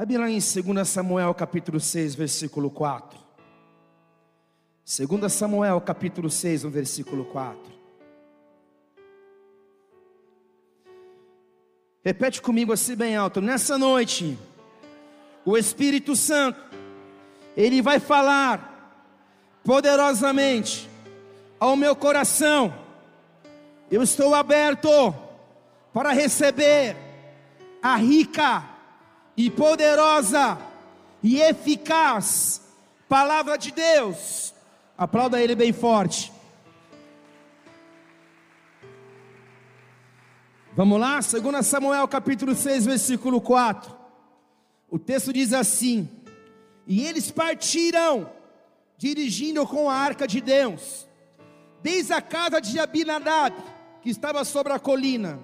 Abre lá em 2 Samuel capítulo 6, versículo 4. 2 Samuel capítulo 6, no versículo 4. Repete comigo assim bem alto. Nessa noite, o Espírito Santo, ele vai falar poderosamente ao meu coração. Eu estou aberto para receber a rica e poderosa e eficaz palavra de Deus. Aplauda ele bem forte. Vamos lá? 2 Samuel capítulo 6, versículo 4. O texto diz assim: E eles partiram, dirigindo com a arca de Deus, desde a casa de Abinadab, que estava sobre a colina.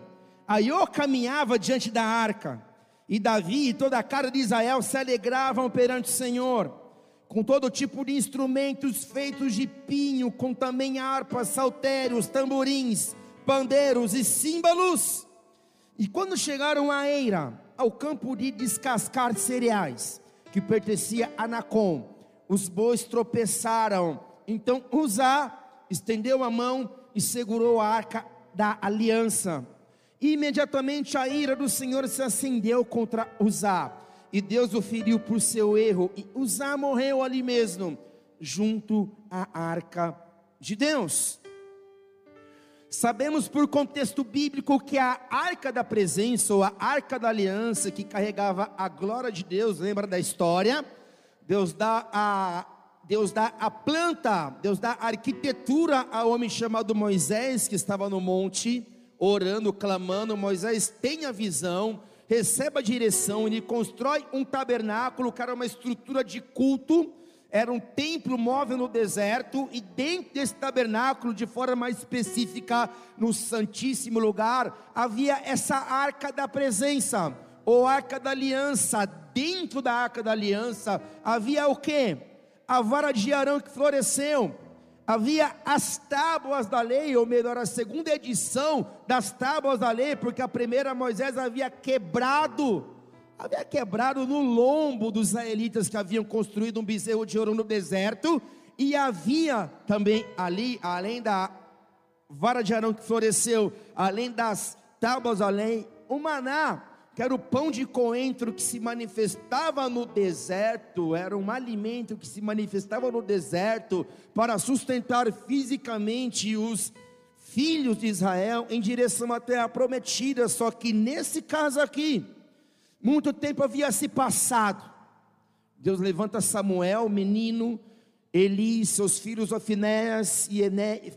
Aiô caminhava diante da arca, e Davi e toda a casa de Israel se alegravam perante o Senhor, com todo tipo de instrumentos feitos de pinho, com também harpas, saltérios, tamborins, pandeiros e símbolos. E quando chegaram a Eira, ao campo de descascar cereais, que pertencia a Nacon, os bois tropeçaram. Então Uzá estendeu a mão e segurou a arca da aliança. Imediatamente a ira do Senhor se acendeu contra Uzá, e Deus o feriu por seu erro, e Uzá morreu ali mesmo, junto à arca de Deus. Sabemos por contexto bíblico que a arca da presença, ou a arca da aliança, que carregava a glória de Deus, lembra da história? Deus dá a, Deus dá a planta, Deus dá a arquitetura ao homem chamado Moisés, que estava no monte, orando, clamando. Moisés tem a visão, recebe a direção, ele constrói um tabernáculo, que era uma estrutura de culto era um templo móvel no deserto, e dentro desse tabernáculo, de forma mais específica, no Santíssimo Lugar, havia essa arca da presença, ou arca da aliança. Dentro da arca da aliança havia o que? A vara de Arão que floresceu, havia as tábuas da lei, ou melhor, a segunda edição das tábuas da lei, porque a primeira Moisés havia quebrado havia quebrado no lombo dos israelitas que haviam construído um bezerro de ouro no deserto, e havia também ali, além da vara de Arão que floresceu, além das tábuas, além o maná, que era o pão de coentro que se manifestava no deserto, era um alimento que se manifestava no deserto para sustentar fisicamente os filhos de Israel em direção à terra prometida, só que nesse caso aqui, muito tempo havia se passado. Deus levanta Samuel, menino, Eli, seus filhos Ofinéas e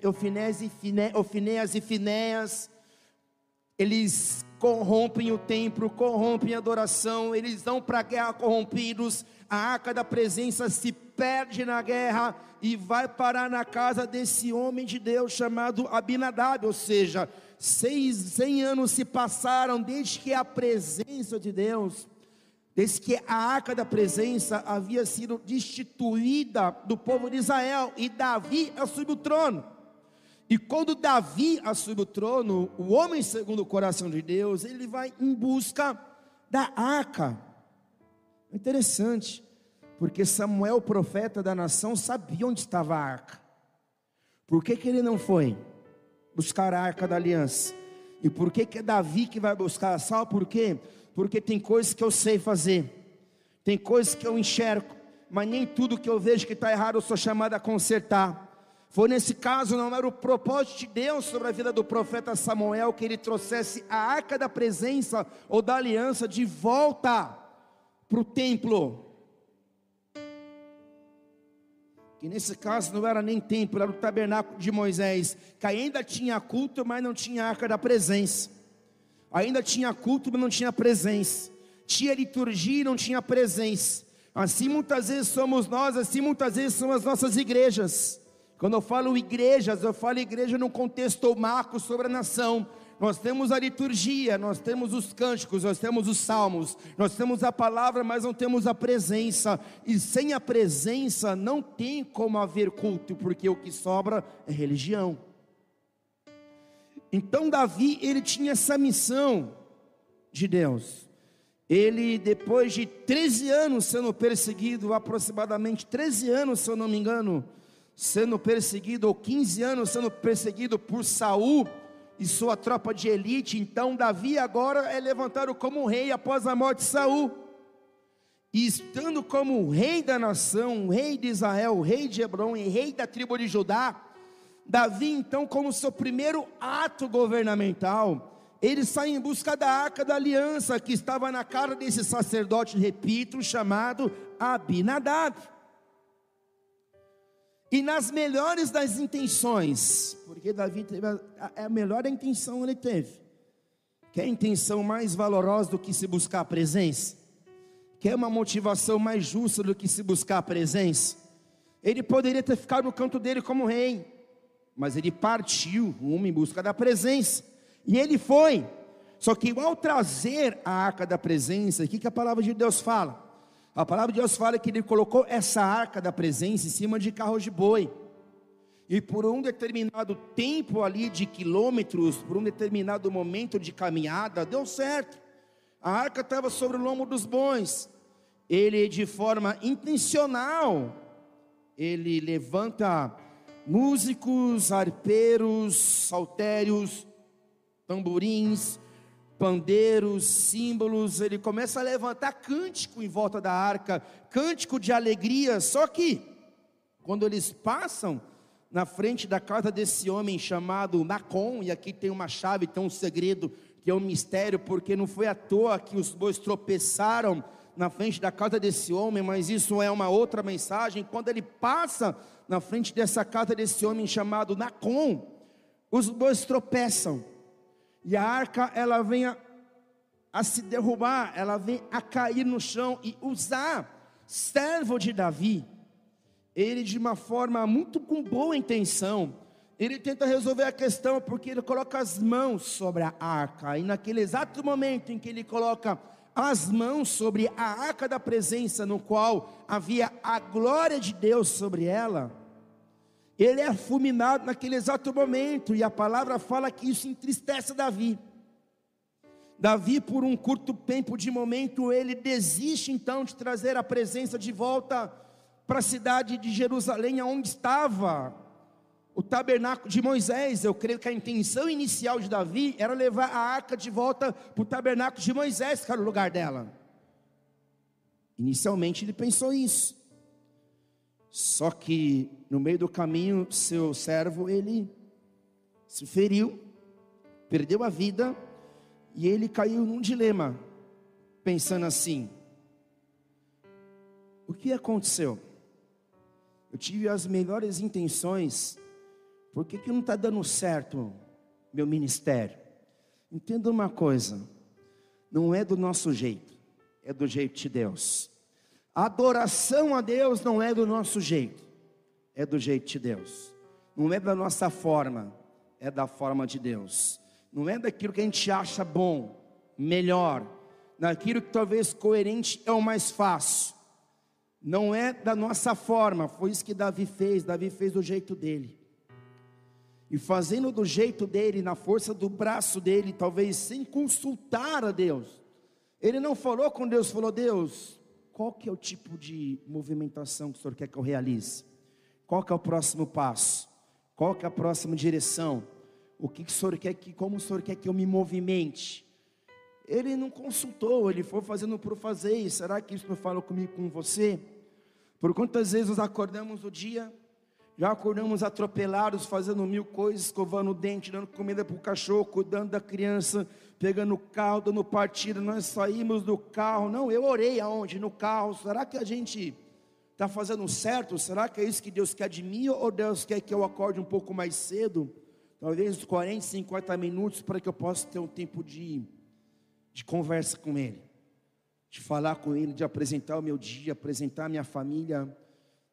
Ofinéas e, Finé, Ofinéas e Finéas. Eles corrompem o templo, corrompem a adoração, eles vão para a guerra corrompidos. A arca da presença se perde na guerra e vai parar na casa desse homem de Deus chamado Abinadab, ou seja, seis, cem anos se passaram desde que a presença de Deus, desde que a arca da presença havia sido destituída do povo de Israel, e Davi assume o trono. E quando Davi assume o trono, o homem segundo o coração de Deus, ele vai em busca da arca. Interessante, porque Samuel, o profeta da nação, sabia onde estava a arca. Por que, que ele não foi? buscar a arca da aliança. E por que, que é Davi que vai buscar? Sabe por quê? Porque tem coisas que eu sei fazer, tem coisas que eu enxergo, mas nem tudo que eu vejo que está errado eu sou chamado a consertar. Foi nesse caso, não era o propósito de Deus sobre a vida do profeta Samuel que ele trouxesse a arca da presença ou da aliança de volta para o templo. que nesse caso não era nem templo, era o tabernáculo de Moisés, que ainda tinha culto, mas não tinha arca da presença. Ainda tinha culto, mas não tinha presença. Tinha liturgia e não tinha presença. Assim muitas vezes somos nós, assim muitas vezes são as nossas igrejas. Quando eu falo igrejas, eu falo igreja num contexto marco sobre a nação. Nós temos a liturgia, nós temos os cânticos, nós temos os salmos, nós temos a palavra, mas não temos a presença. E sem a presença não tem como haver culto, porque o que sobra é religião. Então Davi, ele tinha essa missão de Deus. Ele, depois de 13 anos sendo perseguido, aproximadamente 13 anos, se eu não me engano, sendo perseguido, ou 15 anos sendo perseguido por Saul e sua tropa de elite, então Davi agora é levantado como rei após a morte de Saul. E estando como rei da nação, rei de Israel, rei de Hebron e rei da tribo de Judá, Davi, então, como seu primeiro ato governamental, ele sai em busca da arca da aliança que estava na cara desse sacerdote, repito, chamado Abinadab. E nas melhores das intenções, porque Davi teve a, a, a melhor intenção ele teve. Quer intenção mais valorosa do que se buscar a presença? Quer uma motivação mais justa do que se buscar a presença? Ele poderia ter ficado no canto dele como rei, mas ele partiu rumo em busca da presença. E ele foi. Só que ao trazer a arca da presença, o que, que a palavra de Deus fala? A palavra de Deus fala que ele colocou essa arca da presença em cima de carros de boi. E por um determinado tempo ali de quilômetros, por um determinado momento de caminhada, deu certo. A arca estava sobre o lombo dos bons. Ele, de forma intencional, ele levanta músicos, arpeiros, saltérios, tamborins, pandeiros, símbolos. Ele começa a levantar cântico em volta da arca, cântico de alegria. Só que, quando eles passam na frente da casa desse homem chamado Nacon, e aqui tem uma chave, tem um segredo que é um mistério, porque não foi à toa que os bois tropeçaram na frente da casa desse homem, mas isso é uma outra mensagem. Quando ele passa na frente dessa casa desse homem chamado Nacon, os bois tropeçam, e a arca ela vem a, a se derrubar, ela vem a cair no chão, e usar servo de Davi, ele de uma forma muito com boa intenção, ele tenta resolver a questão porque ele coloca as mãos sobre a arca, e naquele exato momento em que ele coloca as mãos sobre a arca da presença, no qual havia a glória de Deus sobre ela, ele é fulminado naquele exato momento, e a palavra fala que isso entristece Davi. Davi, por um curto tempo de momento, ele desiste então de trazer a presença de volta para a cidade de Jerusalém, onde estava o tabernáculo de Moisés. Eu creio que a intenção inicial de Davi era levar a arca de volta para o tabernáculo de Moisés, que era o lugar dela. Inicialmente ele pensou isso. Só que no meio do caminho, seu servo ele se feriu, perdeu a vida e ele caiu num dilema, pensando assim: o que aconteceu? Eu tive as melhores intenções por que, que não está dando certo meu ministério? Entenda uma coisa: não é do nosso jeito, é do jeito de Deus. Adoração a Deus não é do nosso jeito, é do jeito de Deus. Não é da nossa forma, é da forma de Deus. Não é daquilo que a gente acha bom, melhor, daquilo que talvez coerente é o mais fácil. Não é da nossa forma, foi isso que Davi fez. Davi fez do jeito dele e fazendo do jeito dele, na força do braço dele, talvez sem consultar a Deus. Ele não falou com Deus, falou: Deus, qual que é o tipo de movimentação que o Senhor quer que eu realize? Qual que é o próximo passo? Qual que é a próxima direção? O que, que o Senhor quer que, como o Senhor quer que eu me movimente? Ele não consultou, ele foi fazendo por fazer. Será que isso não fala comigo com você? Por quantas vezes nós acordamos o dia já acordamos atropelados, fazendo mil coisas, escovando o dente, dando comida para o cachorro, cuidando da criança, pegando o carro, dando partida. Nós saímos do carro. Não, eu orei aonde? No carro. Será que a gente está fazendo certo? Será que é isso que Deus quer de mim? Ou Deus quer que eu acorde um pouco mais cedo? Talvez uns 40, 50 minutos para que eu possa ter um tempo de, de conversa com Ele, de falar com Ele, de apresentar o meu dia, apresentar a minha família,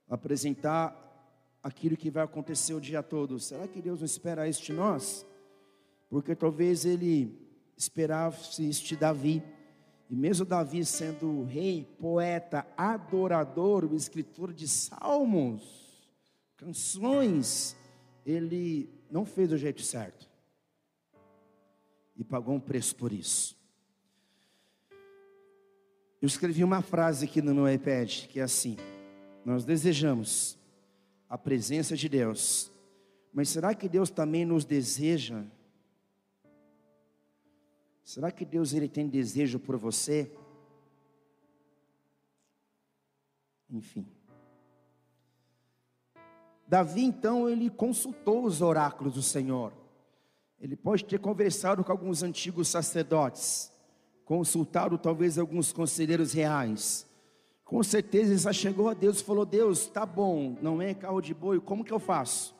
apresentar aquilo que vai acontecer o dia todo. Será que Deus não espera de nós? Porque talvez ele esperasse de Davi. E mesmo Davi sendo rei, poeta, adorador, o escritor de salmos, canções, ele não fez do jeito certo. E pagou um preço por isso. Eu escrevi uma frase aqui no meu iPad que é assim: Nós desejamos a presença de Deus, mas será que Deus também nos deseja? Será que Deus ele tem desejo por você? Enfim. Davi então ele consultou os oráculos do Senhor. Ele pode ter conversado com alguns antigos sacerdotes, consultado talvez alguns conselheiros reais. Com certeza ele já chegou a Deus e falou: Deus, tá bom, não é carro de boi, como que eu faço?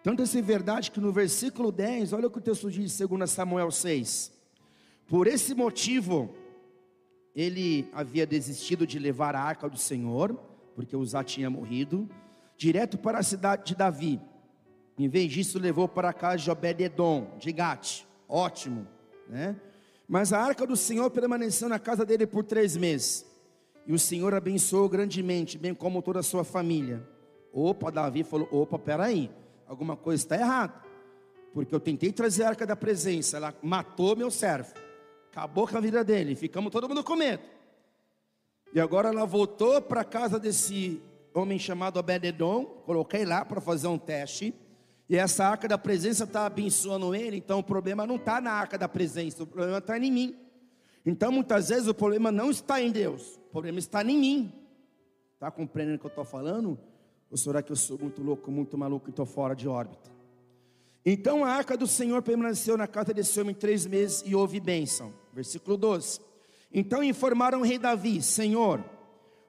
Tanto é verdade que no versículo 10, olha o que o texto diz, 2 Samuel 6. Por esse motivo, ele havia desistido de levar a arca do Senhor, porque Uzá tinha morrido, direto para a cidade de Davi. Em vez disso, levou para a casa de Obed-Edom, de Gate. Ótimo, né? Mas a arca do Senhor permaneceu na casa dele por três meses. E o Senhor abençoou grandemente, bem como toda a sua família. Opa, Davi falou: opa, peraí, alguma coisa está errada. Porque eu tentei trazer a arca da presença, ela matou meu servo. Acabou com a vida dele, ficamos todo mundo com medo. E agora ela voltou para a casa desse homem chamado Obededon, coloquei lá para fazer um teste. E essa arca da presença está abençoando ele, então o problema não está na arca da presença, o problema está em mim. Então muitas vezes o problema não está em Deus, o problema está em mim. Está compreendendo o que eu estou falando? Ou será que eu sou muito louco, muito maluco e estou fora de órbita? Então a arca do Senhor permaneceu na casa desse homem três meses e houve bênção. Versículo 12. Então informaram o rei Davi: Senhor,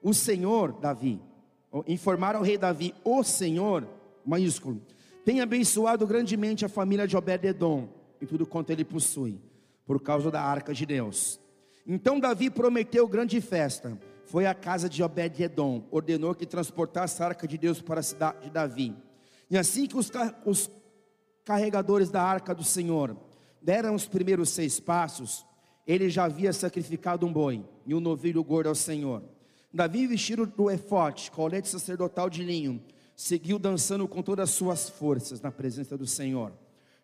o Senhor, Davi, informaram o rei Davi: O Senhor, maiúsculo, tem abençoado grandemente a família de Obed-Edom e tudo quanto ele possui, por causa da arca de Deus. Então Davi prometeu grande festa. Foi à casa de Obed-Edom, ordenou que transportasse a arca de Deus para a cidade de Davi. E assim que os, os carregadores da arca do Senhor deram os primeiros seis passos, ele já havia sacrificado um boi e um novilho gordo ao Senhor. Davi, vestido do efote, colete sacerdotal de linho, seguiu dançando com todas as suas forças na presença do Senhor.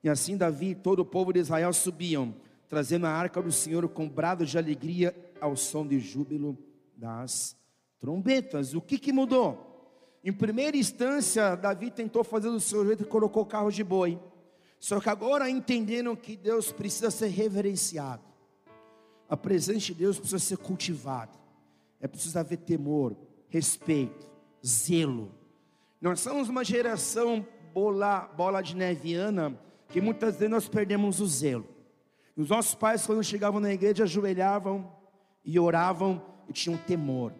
E assim Davi e todo o povo de Israel subiam, trazendo a arca do Senhor com brados de alegria ao som de júbilo das trombetas. O que, que mudou? Em primeira instância, Davi tentou fazer do seu jeito e colocou carro de boi. Só que agora entenderam que Deus precisa ser reverenciado. A presença de Deus precisa ser cultivada. É preciso haver temor, respeito, zelo. Nós somos uma geração bola, bola de neviana que muitas vezes nós perdemos o zelo. Os nossos pais, quando chegavam na igreja, ajoelhavam e oravam e tinham temor.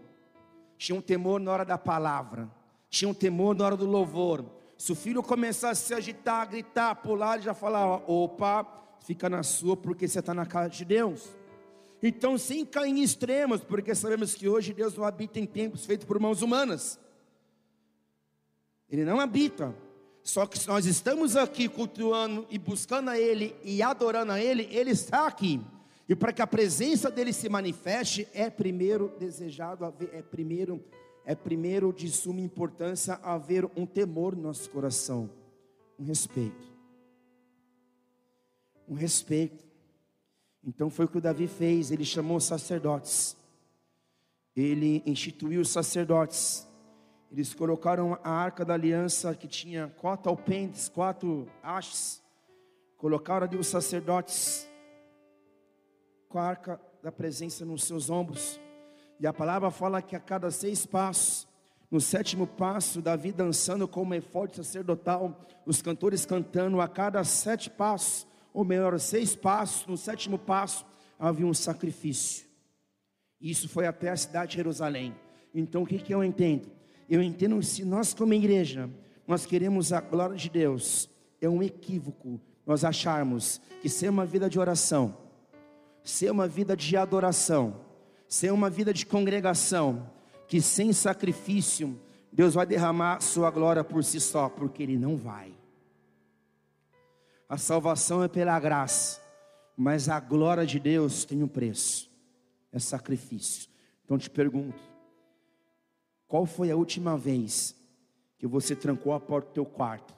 Tinham temor na hora da palavra, tinham temor na hora do louvor. Se o filho começasse a se agitar, gritar, pular, ele já falava: opa, fica na sua, porque você está na casa de Deus. Então, sem cair em extremos, porque sabemos que hoje Deus não habita em templos feitos por mãos humanas. Ele não habita. Só que se nós estamos aqui cultuando e buscando a Ele e adorando a Ele, Ele está aqui. E para que a presença dele se manifeste, é primeiro desejado é primeiro, é primeiro de suma importância haver um temor no nosso coração, um respeito. Um respeito. Então foi o que o Davi fez, ele chamou os sacerdotes. Ele instituiu os sacerdotes. Eles colocaram a arca da aliança que tinha quatro alpentes, quatro hastes. Colocaram ali os sacerdotes com a arca da presença nos seus ombros. E a palavra fala que a cada seis passos, no sétimo passo, Davi dançando com uma efode sacerdotal, os cantores cantando a cada sete passos, ou melhor, seis passos, no sétimo passo havia um sacrifício. Isso foi até a cidade de Jerusalém. Então o que, que eu entendo? Eu entendo que se nós como igreja, nós queremos a glória de Deus, é um equívoco nós acharmos que ser uma vida de oração, ser uma vida de adoração, ser uma vida de congregação, que sem sacrifício Deus vai derramar sua glória por si só, porque Ele não vai. A salvação é pela graça, mas a glória de Deus tem um preço, é sacrifício. Então te pergunto: qual foi a última vez que você trancou a porta do teu quarto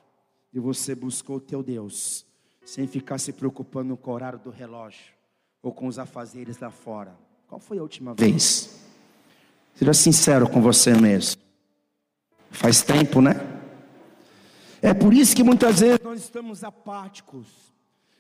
e você buscou o teu Deus, sem ficar se preocupando com o horário do relógio ou com os afazeres lá fora? Qual foi a última vez? Seja sincero com você mesmo. Faz tempo, né? É por isso que muitas vezes nós estamos apáticos.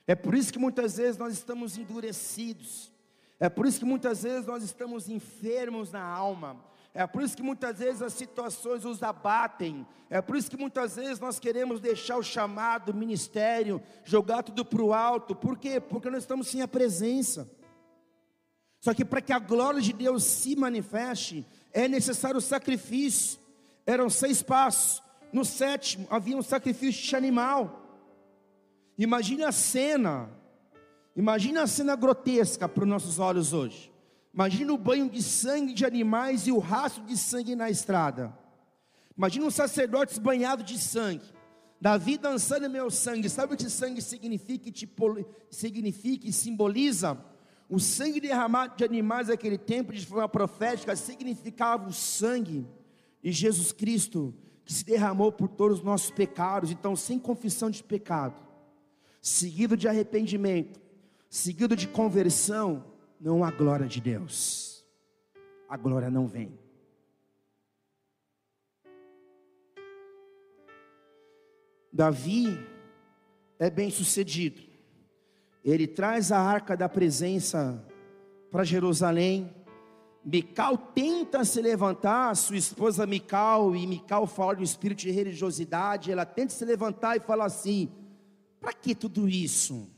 É por isso que muitas vezes nós estamos endurecidos. É por isso que muitas vezes nós estamos enfermos na alma. É por isso que muitas vezes as situações nos abatem. É por isso que muitas vezes nós queremos deixar o chamado, o ministério, jogar tudo para o alto. Por quê? Porque nós estamos sem a presença. Só que para que a glória de Deus se manifeste, é necessário o sacrifício. Eram seis passos. No sétimo havia um sacrifício de animal. Imagine a cena. Imagine a cena grotesca para os nossos olhos hoje. Imagina o banho de sangue de animais e o rastro de sangue na estrada. Imagina um sacerdote banhado de sangue. Davi dançando meu sangue. Sabe o que sangue significa, tipo, significa e simboliza? O sangue derramado de animais naquele tempo, de forma profética, significava o sangue de Jesus Cristo, que se derramou por todos os nossos pecados. Então, sem confissão de pecado, seguido de arrependimento, seguido de conversão, não há glória de Deus. A glória não vem. Davi é bem sucedido. Ele traz a arca da presença para Jerusalém. Mical tenta se levantar, sua esposa Mical, e Mical fala do espírito de religiosidade. Ela tenta se levantar e fala assim: para que tudo isso?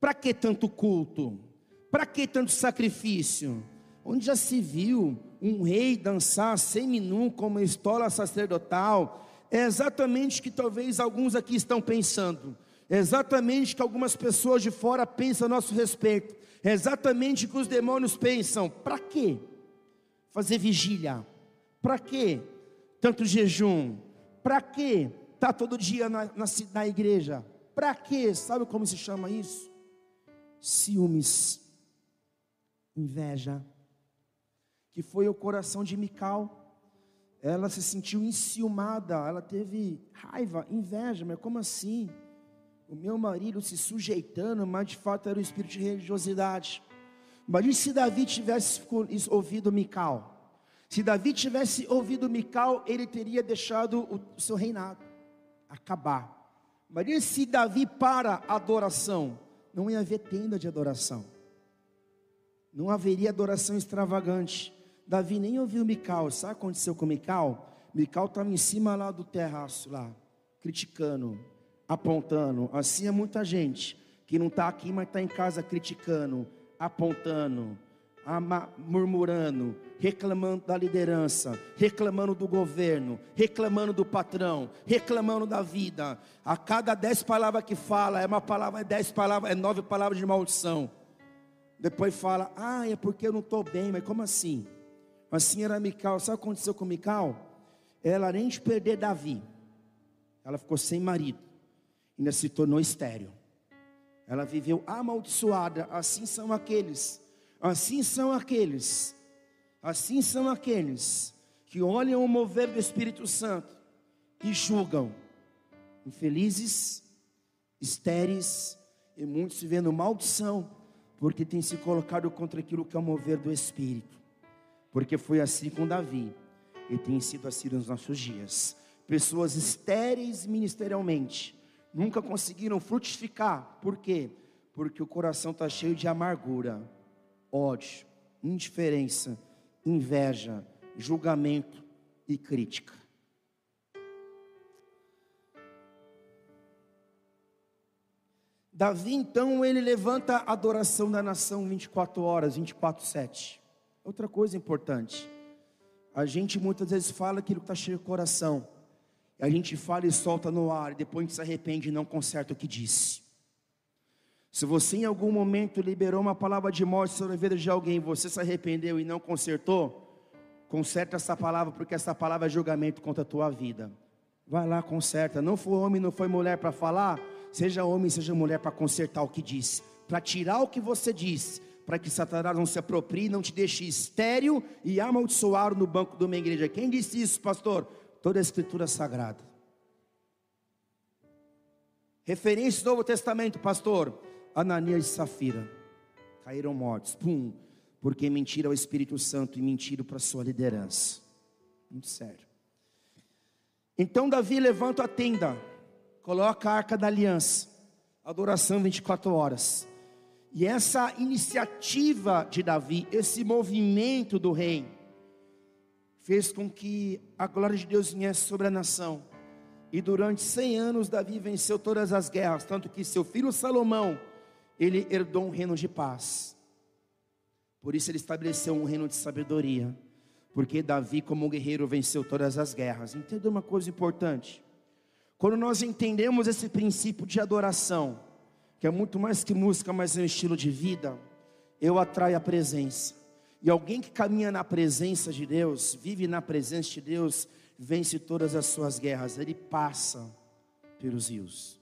Para que tanto culto? Para que tanto sacrifício? Onde já se viu um rei dançar seminu como estola sacerdotal? É exatamente o que talvez alguns aqui estão pensando. É exatamente o que algumas pessoas de fora pensam a nosso respeito. É exatamente o que os demônios pensam. Para quê? Fazer vigília. Para quê? Tanto jejum. Para quê? Tá todo dia na, na, na igreja. Para quê? Sabe como se chama isso? Ciúmes inveja, que foi o coração de Mical. Ela se sentiu enciumada, ela teve raiva, inveja, mas como assim? O meu marido se sujeitando, mas de fato era o espírito de religiosidade. Imagine se Davi tivesse ouvido Mical. Se Davi tivesse ouvido Mical, ele teria deixado o seu reinado acabar. Imagine se Davi para a adoração, não ia haver tenda de adoração não haveria adoração extravagante. Davi nem ouviu Mical. Sabe o que aconteceu com Mical? Mical estava em cima lá do terraço, lá, criticando, apontando. Assim é muita gente que não está aqui, mas está em casa criticando, apontando, murmurando, reclamando da liderança, reclamando do governo, reclamando do patrão, reclamando da vida. A cada dez palavras que fala, é uma palavra, é dez palavras, é nove palavras de maldição. Depois fala, ah, é porque eu não estou bem, mas como assim? Assim era Mical, sabe o que aconteceu com Mical? Ela além de perder Davi, ela ficou sem marido, ainda se tornou estéreo. Ela viveu amaldiçoada, assim são aqueles, assim são aqueles, assim são aqueles que olham o mover do Espírito Santo e julgam infelizes, estéreis, e muitos se vendo maldição porque tem se colocado contra aquilo que é o mover do Espírito. Porque foi assim com Davi, e tem sido assim nos nossos dias. Pessoas estéreis ministerialmente, nunca conseguiram frutificar, por quê? Porque o coração está cheio de amargura, ódio, indiferença, inveja, julgamento e crítica. Davi, então, ele levanta a adoração da nação 24 horas, 24, 7. Outra coisa importante, a gente muitas vezes fala aquilo que está cheio de coração, a gente fala e solta no ar, e depois a gente se arrepende e não conserta o que disse. Se você em algum momento liberou uma palavra de morte sobre a vida de alguém, você se arrependeu e não consertou, conserta essa palavra, porque essa palavra é julgamento contra a tua vida. Vai lá, conserta. Não foi homem, não foi mulher para falar, seja homem, seja mulher, para consertar o que disse, para tirar o que você disse, para que Satanás não se aproprie, não te deixe estéril e amaldiçoado no banco de uma igreja. Quem disse isso, pastor? Toda a escritura sagrada. Referência do Novo Testamento, pastor. Ananias e Safira caíram mortos. Pum. porque mentira ao Espírito Santo e mentira para sua liderança. Muito sério. Então Davi levanta a tenda, coloca a arca da aliança, adoração 24 horas. E essa iniciativa de Davi, esse movimento do rei, fez com que a glória de Deus viesse sobre a nação. E durante 100 anos Davi venceu todas as guerras, tanto que seu filho Salomão, ele herdou um reino de paz. Por isso ele estabeleceu um reino de sabedoria, porque Davi como guerreiro venceu todas as guerras. Entenda uma coisa importante. Quando nós entendemos esse princípio de adoração, que é muito mais que música, mas é um estilo de vida, eu atraio a presença. E alguém que caminha na presença de Deus, vive na presença de Deus, vence todas as suas guerras. Ele passa pelos rios,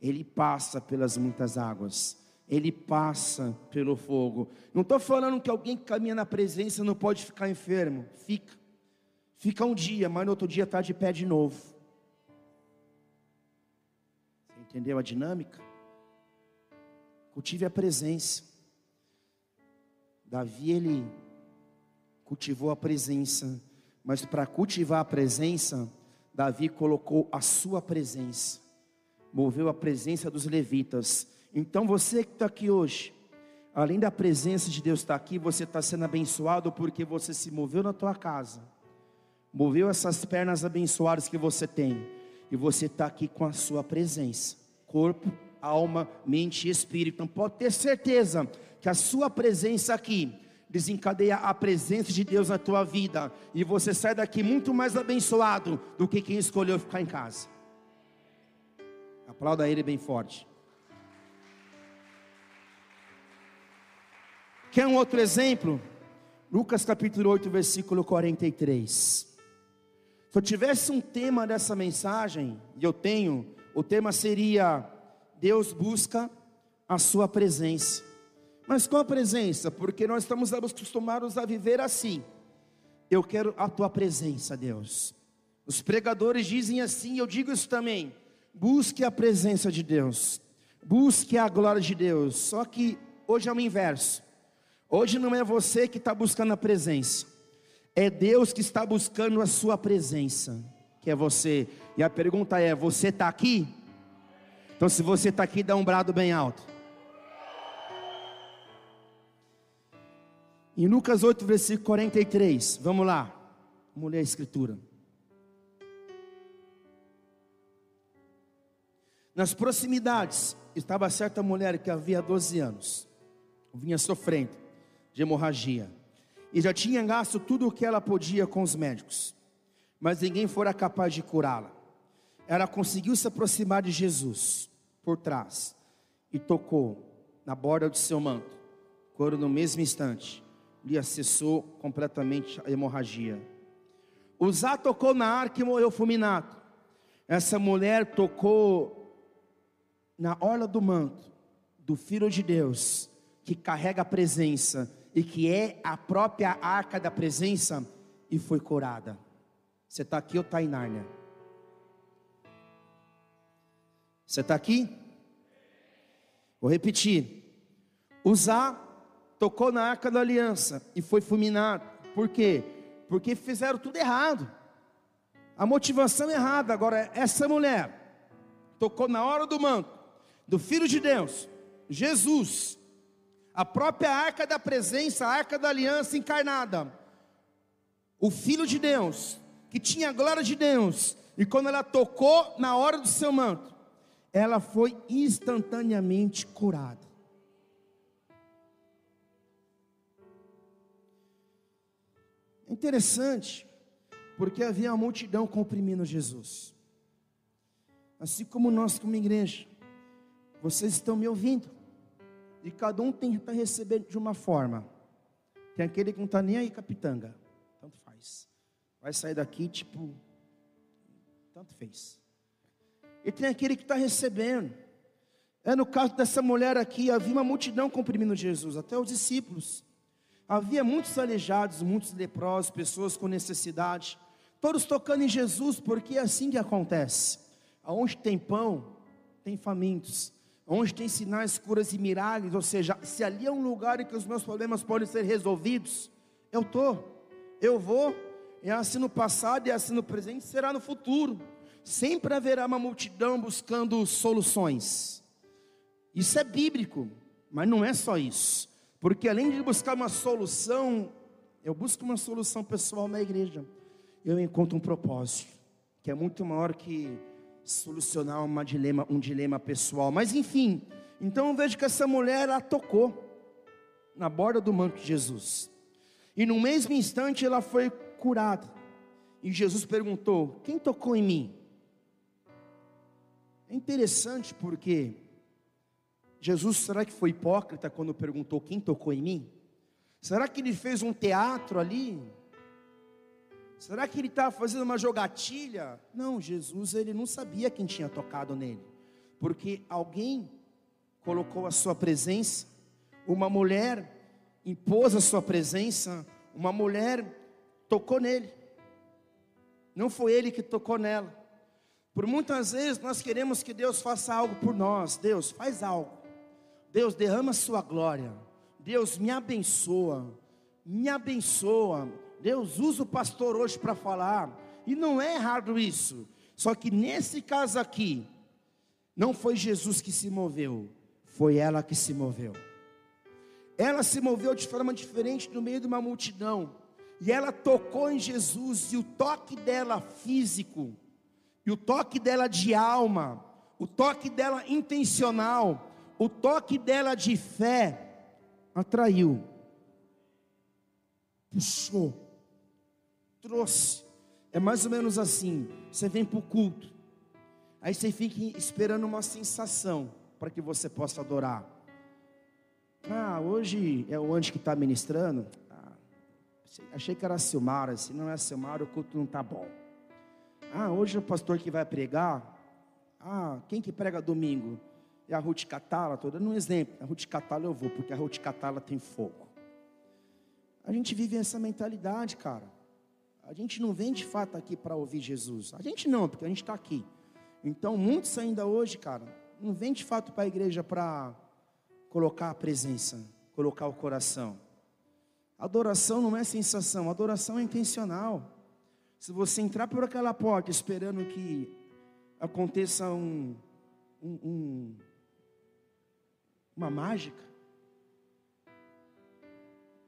ele passa pelas muitas águas, ele passa pelo fogo. Não estou falando que alguém que caminha na presença não pode ficar enfermo. Fica. Fica um dia, mas no outro dia está de pé de novo. Entendeu a dinâmica? Cultive a presença. Davi, ele cultivou a presença, mas para cultivar a presença, Davi colocou a sua presença, moveu a presença dos levitas. Então você que está aqui hoje, além da presença de Deus estar aqui, você está sendo abençoado porque você se moveu na tua casa, moveu essas pernas abençoadas que você tem, e você está aqui com a sua presença, corpo, alma, mente e espírito. Então pode ter certeza que a sua presença aqui desencadeia a presença de Deus na tua vida e você sai daqui muito mais abençoado do que quem escolheu ficar em casa. Aplauda ele bem forte. Quer um outro exemplo? Lucas capítulo 8, versículo 43. Se eu tivesse um tema dessa mensagem, e eu tenho, o tema seria: Deus busca a sua presença. Mas qual a presença? Porque nós estamos acostumados a viver assim. Eu quero a tua presença, Deus. Os pregadores dizem assim, eu digo isso também. Busque a presença de Deus. Busque a glória de Deus. Só que hoje é o inverso. Hoje não é você que está buscando a presença. É Deus que está buscando a sua presença. Que é você. E a pergunta é: você está aqui? Então, se você está aqui, dá um brado bem alto. Em Lucas 8, versículo 43, vamos lá, vamos ler a escritura. Nas proximidades estava certa mulher que havia 12 anos, vinha sofrendo de hemorragia, e já tinha gasto tudo o que ela podia com os médicos, mas ninguém fora capaz de curá-la. Ela conseguiu se aproximar de Jesus por trás e tocou na borda do seu manto, quando no mesmo instante lhe acessou completamente a hemorragia. Uzá tocou na arca e morreu fulminado. Essa mulher tocou na orla do manto do Filho de Deus, que carrega a presença e que é a própria arca da presença, e foi curada. Você está aqui ou está em Nárnia? Você está aqui? Vou repetir. Uzá tocou na arca da aliança e foi fulminado. Por quê? Porque fizeram tudo errado. A motivação errada. Agora, essa mulher tocou na hora do manto do Filho de Deus, Jesus, a própria arca da presença, a arca da aliança encarnada. O Filho de Deus, que tinha a glória de Deus, e quando ela tocou na hora do seu manto, ela foi instantaneamente curada. Interessante, porque havia uma multidão comprimindo Jesus. Assim como nós, como igreja, vocês estão me ouvindo, e cada um tenta receber de uma forma. Tem aquele que não está nem aí capitanga, tanto faz. Vai sair daqui, tipo, tanto fez. E tem aquele que está recebendo. É no caso dessa mulher aqui, havia uma multidão comprimindo Jesus, até os discípulos. Havia muitos aleijados, muitos leprosos, pessoas com necessidade, todos tocando em Jesus, porque é assim que acontece. Aonde tem pão, tem famintos. onde tem sinais, curas e milagres, ou seja, se ali é um lugar em que os meus problemas podem ser resolvidos, eu estou, eu vou, é assim no passado, é assim no presente, será no futuro. Sempre haverá uma multidão buscando soluções. Isso é bíblico, mas não é só isso. Porque além de buscar uma solução, eu busco uma solução pessoal na igreja. Eu encontro um propósito, que é muito maior que solucionar uma dilema, um dilema pessoal. Mas enfim, então eu vejo que essa mulher ela tocou na borda do manto de Jesus. E no mesmo instante ela foi curada. E Jesus perguntou: Quem tocou em mim? É interessante porque Jesus, será que foi hipócrita quando perguntou quem tocou em mim? Será que ele fez um teatro ali? Será que ele estava fazendo uma jogatilha? Não, Jesus, ele não sabia quem tinha tocado nele, porque alguém colocou a sua presença, uma mulher impôs a sua presença, uma mulher tocou nele, não foi ele que tocou nela. Por muitas vezes nós queremos que Deus faça algo por nós, Deus faz algo, Deus derrama sua glória, Deus me abençoa, me abençoa. Deus usa o pastor hoje para falar, e não é errado isso. Só que nesse caso aqui, não foi Jesus que se moveu, foi ela que se moveu. Ela se moveu de forma diferente no meio de uma multidão, e ela tocou em Jesus, e o toque dela físico, e o toque dela de alma, o toque dela intencional, o toque dela de fé, atraiu, puxou, trouxe. É mais ou menos assim: você vem para o culto, aí você fica esperando uma sensação para que você possa adorar. Ah, hoje é o anjo que está ministrando. Achei que era Silmara, se não é Silmara, o culto não está bom. Ah, hoje o pastor que vai pregar. Ah, quem que prega domingo? É a Ruth Catala, estou dando um exemplo. A Ruth Catala eu vou, porque a Ruth Catala tem fogo. A gente vive essa mentalidade, cara. A gente não vem de fato aqui para ouvir Jesus. A gente não, porque a gente está aqui. Então, muitos ainda hoje, cara, não vem de fato para a igreja para colocar a presença, colocar o coração. Adoração não é sensação, adoração é intencional. Se você entrar por aquela porta esperando que aconteça um, um, um uma mágica.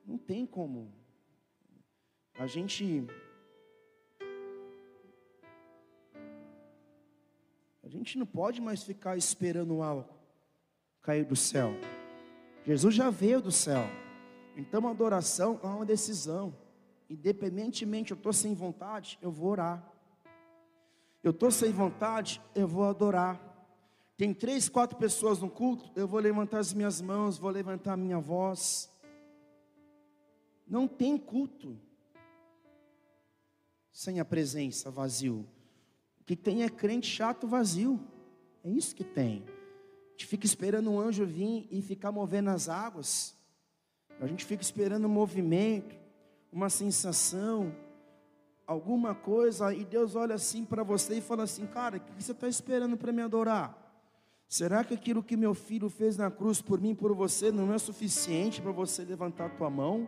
Não tem como. A gente. A gente não pode mais ficar esperando algo cair do céu. Jesus já veio do céu. Então a adoração é uma decisão. Independentemente, eu estou sem vontade, eu vou orar. Eu estou sem vontade, eu vou adorar. Tem três, quatro pessoas no culto, eu vou levantar as minhas mãos, vou levantar a minha voz. Não tem culto sem a presença, vazio. O que tem é crente chato, vazio. É isso que tem. A gente fica esperando um anjo vir e ficar movendo as águas. A gente fica esperando um movimento, uma sensação, alguma coisa, e Deus olha assim para você e fala assim: Cara, o que você está esperando para me adorar? Será que aquilo que meu filho fez na cruz por mim, por você, não é suficiente para você levantar a tua mão,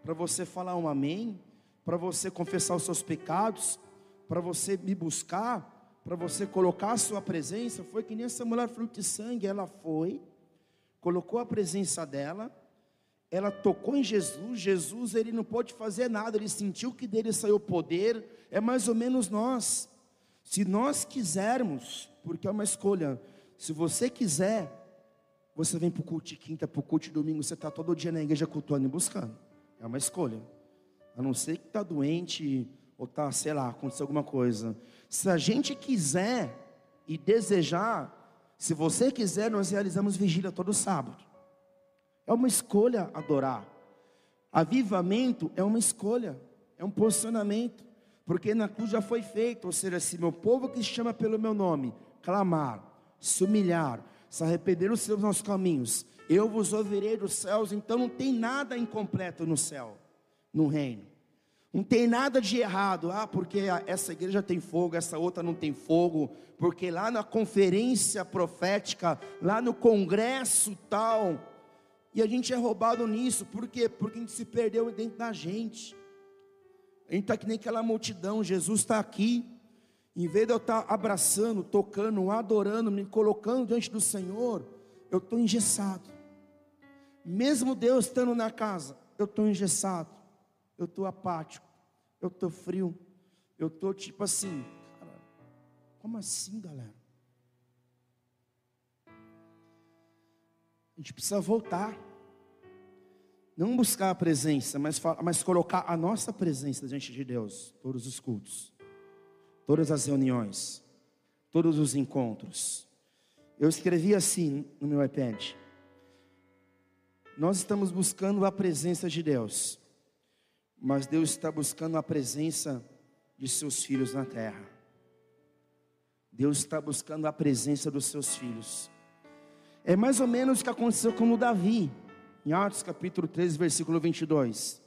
para você falar um amém, para você confessar os seus pecados, para você me buscar, para você colocar a sua presença? Foi que nem essa mulher fruto de sangue, ela foi, colocou a presença dela, ela tocou em Jesus, Jesus ele não pôde fazer nada, ele sentiu que dele saiu poder, é mais ou menos nós. Se nós quisermos, porque é uma escolha, se você quiser, você vem para o culto de quinta, para o culto de domingo, você está todo dia na igreja cultuando e buscando. É uma escolha. A não ser que está doente ou está, sei lá, aconteceu alguma coisa. Se a gente quiser e desejar, se você quiser, nós realizamos vigília todo sábado. É uma escolha adorar. Avivamento é uma escolha, é um posicionamento, porque na cruz já foi feito, ou seja, se meu povo que chama pelo meu nome clamar, se humilhar, se arrepender dos seus nossos caminhos, eu vos ouvirei dos céus, então não tem nada incompleto no céu, no reino. Não tem nada de errado, ah, porque essa igreja tem fogo, essa outra não tem fogo, porque lá na conferência profética, lá no congresso tal, e a gente é roubado nisso, por quê? Porque a gente se perdeu dentro da gente. A gente está que nem aquela multidão, Jesus está aqui, em vez de eu estar tá abraçando, tocando, adorando, me colocando diante do Senhor, eu estou engessado. Mesmo Deus estando na casa, eu estou engessado, eu estou apático eu estou frio, eu estou tipo assim, cara, como assim, galera? A gente precisa voltar, não buscar a presença, mas, mas colocar a nossa presença diante de Deus, todos os cultos, todas as reuniões, todos os encontros. Eu escrevi assim no meu iPad. Nós estamos buscando a presença de Deus mas Deus está buscando a presença de seus filhos na terra. Deus está buscando a presença dos seus filhos. É mais ou menos o que aconteceu com o Davi, em Atos capítulo 13, versículo 22.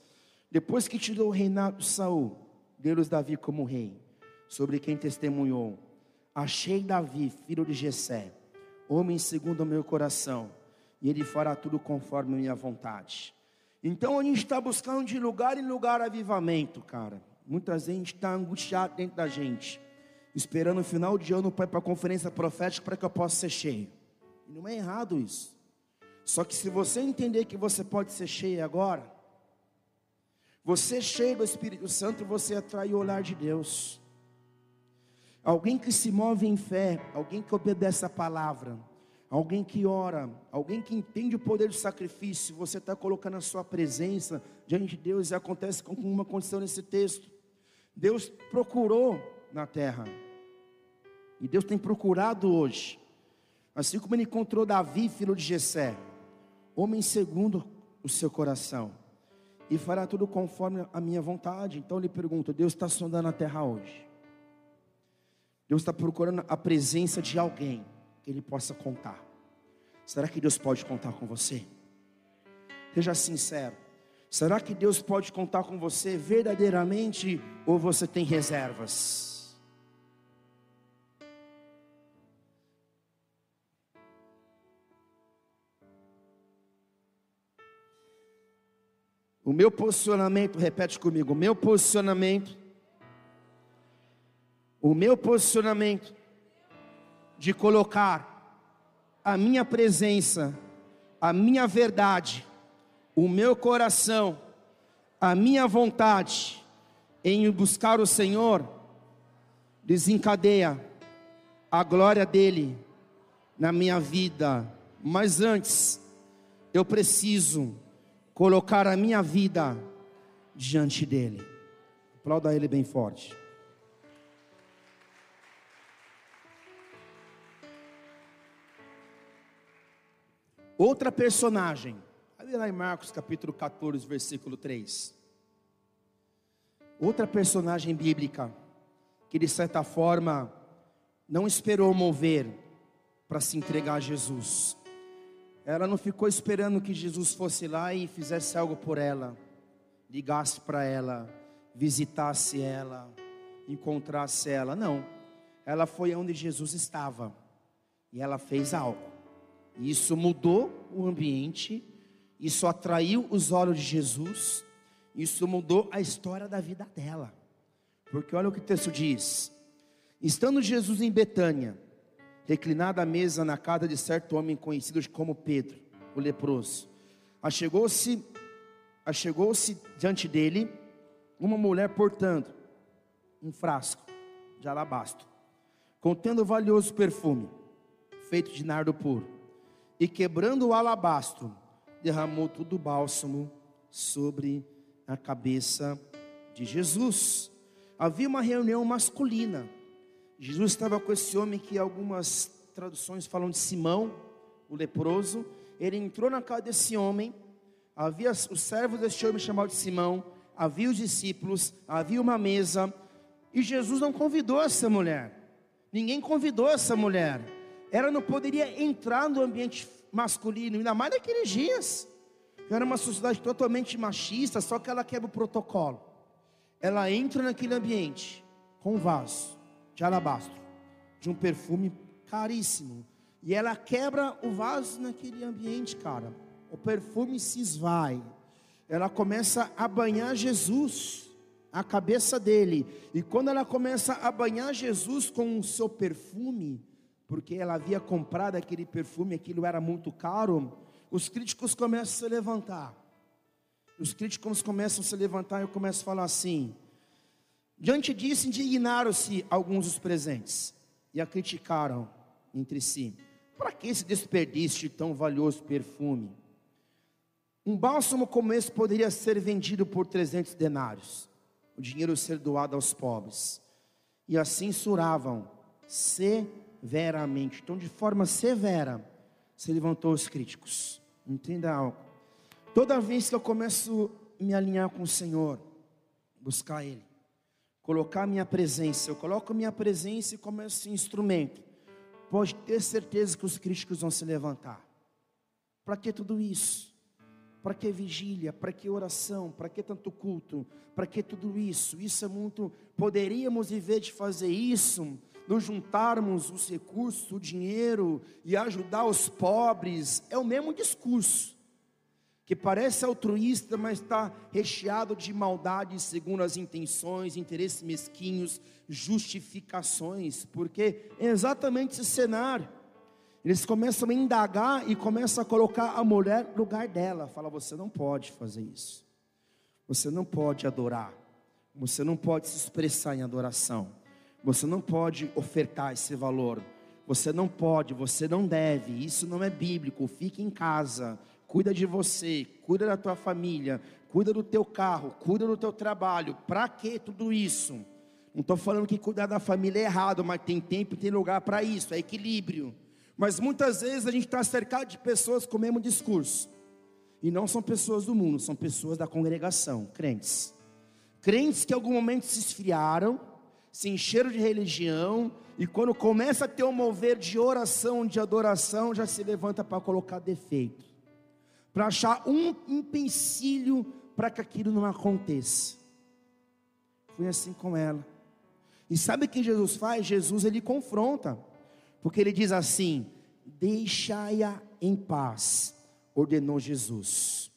Depois que tirou o reinado de Saul, deu-lhes Davi como rei, sobre quem testemunhou: Achei Davi, filho de Jessé, homem segundo o meu coração, e ele fará tudo conforme a minha vontade. Então a gente está buscando de lugar em lugar avivamento, cara. Muitas vezes a gente está angustiado dentro da gente, esperando o final de ano para ir para a conferência profética para que eu possa ser cheio. E não é errado isso. Só que se você entender que você pode ser cheio agora, você é cheio do Espírito Santo, você atrai o olhar de Deus. Alguém que se move em fé, alguém que obedece a palavra, alguém que ora, alguém que entende o poder do sacrifício, você está colocando a sua presença diante de Deus e acontece com uma condição nesse texto. Deus procurou na terra, e Deus tem procurado hoje, assim como Ele encontrou Davi, filho de Jessé, homem segundo o seu coração, e fará tudo conforme a minha vontade. Então ele pergunta: Deus está sondando a terra hoje. Deus está procurando a presença de alguém que Ele possa contar. Será que Deus pode contar com você? Seja sincero. Será que Deus pode contar com você verdadeiramente ou você tem reservas? O meu posicionamento, repete comigo, o meu posicionamento, o meu posicionamento de colocar a minha presença, a minha verdade, o meu coração, a minha vontade em buscar o Senhor, desencadeia a glória dEle na minha vida. Mas antes, eu preciso colocar a minha vida diante dEle. Aplauda Ele bem forte. Outra personagem, ali lá em Marcos capítulo 14, versículo 3. Outra personagem bíblica, que de certa forma não esperou mover para se entregar a Jesus. Ela não ficou esperando que Jesus fosse lá e fizesse algo por ela, ligasse para ela, visitasse ela, encontrasse ela. Não. Ela foi onde Jesus estava e ela fez algo. Isso mudou o ambiente, isso atraiu os olhos de Jesus, isso mudou a história da vida dela. Porque olha o que o texto diz: Estando Jesus em Betânia, reclinado à mesa na casa de certo homem conhecido como Pedro, o leproso, achegou-se achegou-se diante dele uma mulher portando um frasco de alabastro, contendo valioso perfume, feito de nardo puro e quebrando o alabastro, derramou todo o bálsamo sobre a cabeça de Jesus. Havia uma reunião masculina. Jesus estava com esse homem que algumas traduções falam de Simão, o leproso. Ele entrou na casa desse homem. Havia os servos desse homem chamado de Simão. Havia os discípulos. Havia uma mesa. E Jesus não convidou essa mulher. Ninguém convidou essa mulher ela não poderia entrar no ambiente masculino, ainda mais naqueles dias. Era uma sociedade totalmente machista, só que ela quebra o protocolo. ela entra naquele ambiente com vaso de alabastro, de um perfume caríssimo, e ela quebra o vaso naquele ambiente, cara. O perfume se esvai. Ela começa a banhar Jesus, a cabeça dele. E quando ela começa a banhar Jesus com o seu perfume, porque ela havia comprado aquele perfume, aquilo era muito caro, os críticos começam a se levantar. Os críticos começam a se levantar e eu começo a falar assim: Diante disso, indignaram-se alguns dos presentes e a criticaram entre si. Para que esse desperdício de tão valioso perfume? Um bálsamo como esse poderia ser vendido por 300 denários, o dinheiro ser doado aos pobres. E assim suravam severamente. Então, de forma severa, se levantou os críticos. Entenda algo. Toda vez que eu começo a me alinhar com o Senhor, buscar Ele, colocar minha presença, eu coloco minha presença começo esse instrumento. Pode ter certeza que os críticos vão se levantar. Para que tudo isso? Para que vigília? Para que oração? Para que tanto culto? Para que tudo isso? Isso é muito. Poderíamos, em vez de fazer isso, nos juntarmos os recursos, o dinheiro e ajudar os pobres. É o mesmo discurso que parece altruísta, mas está recheado de maldade segundo as intenções, interesses mesquinhos, justificações, porque é exatamente esse cenário. Eles começam a indagar e começam a colocar a mulher no lugar dela. Fala, você não pode fazer isso. Você não pode adorar. Você não pode se expressar em adoração. Você não pode ofertar esse valor. Você não pode, você não deve. Isso não é bíblico. Fique em casa cuida de você, cuida da tua família, cuida do teu carro, cuida do teu trabalho. Para que tudo isso? Não estou falando que cuidar da família é errado, mas tem tempo e tem lugar para isso, é equilíbrio. Mas muitas vezes a gente está cercado de pessoas com o mesmo discurso. E não são pessoas do mundo, são pessoas da congregação, crentes. Crentes que em algum momento se esfriaram, se encheram de religião, e quando começa a ter um mover de oração, de adoração, já se levanta para colocar defeito para achar um empecilho para que aquilo não aconteça. Foi assim com ela. E sabe o que Jesus faz? Jesus ele confronta, porque ele diz assim: Deixai-a em paz, ordenou Jesus.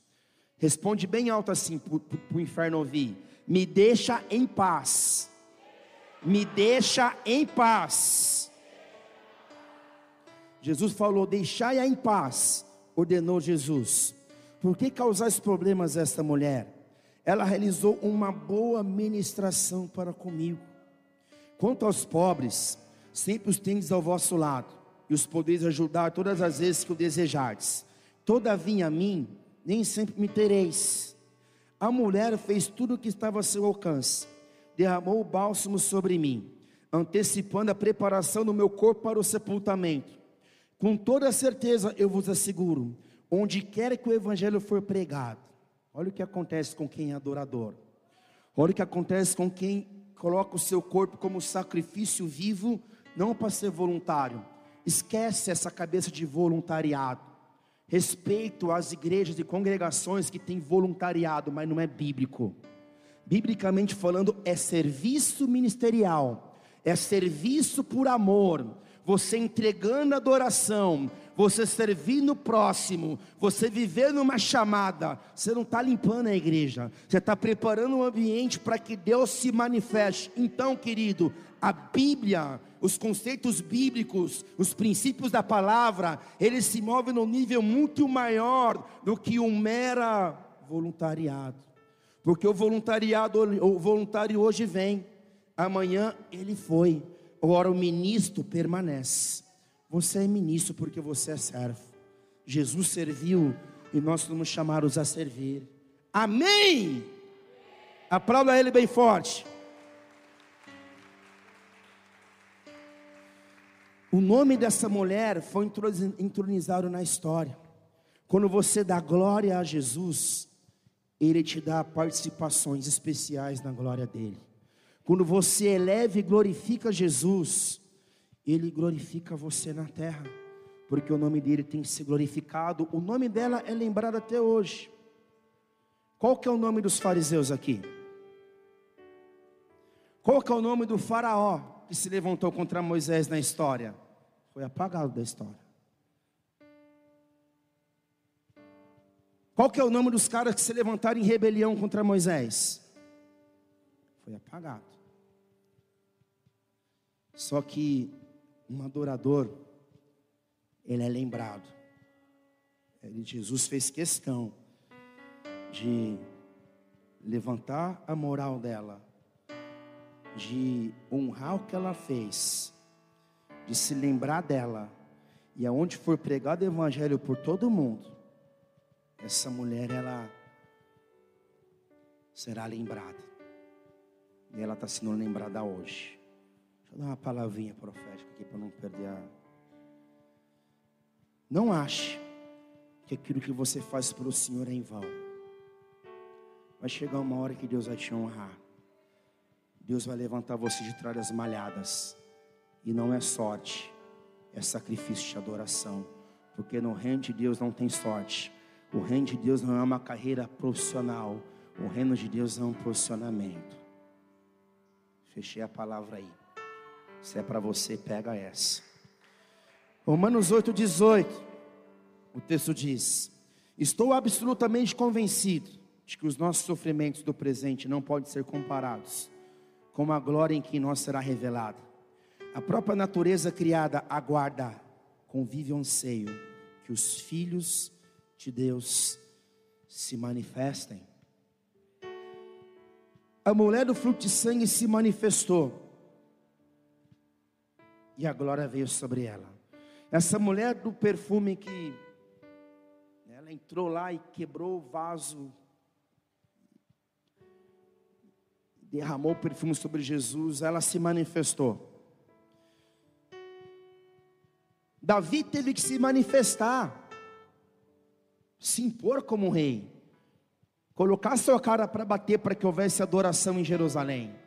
Responde bem alto assim para o inferno ouvir: Me deixa em paz, me deixa em paz. Jesus falou: Deixai-a em paz ordenou Jesus. Por que causais problemas a esta mulher? Ela realizou uma boa ministração para comigo. Quanto aos pobres, sempre os tendes ao vosso lado, e os podeis ajudar todas as vezes que o desejardes. Todavia a mim, nem sempre me tereis. A mulher fez tudo o que estava a seu alcance, derramou o bálsamo sobre mim, antecipando a preparação do meu corpo para o sepultamento. Com toda certeza eu vos asseguro, onde quer que o evangelho for pregado, olha o que acontece com quem é adorador. Olha o que acontece com quem coloca o seu corpo como sacrifício vivo, não para ser voluntário. Esquece essa cabeça de voluntariado. Respeito às igrejas e congregações que têm voluntariado, mas não é bíblico. Biblicamente falando, é serviço ministerial, é serviço por amor, você entregando adoração, você servindo o próximo, você vivendo uma chamada, você não está limpando a igreja, você está preparando um ambiente para que Deus se manifeste. Então, querido, a Bíblia, os conceitos bíblicos, os princípios da palavra, eles se movem num nível muito maior do que um mera voluntariado. Porque o voluntariado, o voluntário hoje vem, amanhã ele foi. Ora, o ministro permanece. Você é ministro porque você é servo. Jesus serviu e nós somos chamados a servir. Amém! Aplauda ele bem forte. O nome dessa mulher foi entronizado na história. Quando você dá glória a Jesus, Ele te dá participações especiais na glória dele. Quando você eleva e glorifica Jesus, Ele glorifica você na terra, porque o nome dele tem ser glorificado. O nome dela é lembrado até hoje. Qual que é o nome dos fariseus aqui? Qual que é o nome do faraó que se levantou contra Moisés na história? Foi apagado da história. Qual que é o nome dos caras que se levantaram em rebelião contra Moisés? Foi apagado. Só que um adorador, ele é lembrado. Jesus fez questão de levantar a moral dela, de honrar o que ela fez, de se lembrar dela, e aonde for pregado o evangelho por todo mundo, essa mulher ela será lembrada. E ela está sendo lembrada hoje. Eu dar uma palavrinha profética aqui para não perder a. Não ache que aquilo que você faz para o Senhor é em vão. Vai chegar uma hora que Deus vai te honrar. Deus vai levantar você de trás das malhadas. E não é sorte, é sacrifício de adoração. Porque no reino de Deus não tem sorte. O reino de Deus não é uma carreira profissional. O reino de Deus é um posicionamento. Fechei a palavra aí. Se é para você, pega essa. Romanos 8,18. O texto diz: Estou absolutamente convencido de que os nossos sofrimentos do presente não podem ser comparados com a glória em que nós será revelada. A própria natureza criada aguarda, convive anseio que os filhos de Deus se manifestem. A mulher do fruto de sangue se manifestou. E a glória veio sobre ela. Essa mulher do perfume que ela entrou lá e quebrou o vaso derramou o perfume sobre Jesus, ela se manifestou. Davi teve que se manifestar, se impor como rei, colocar sua cara para bater para que houvesse adoração em Jerusalém.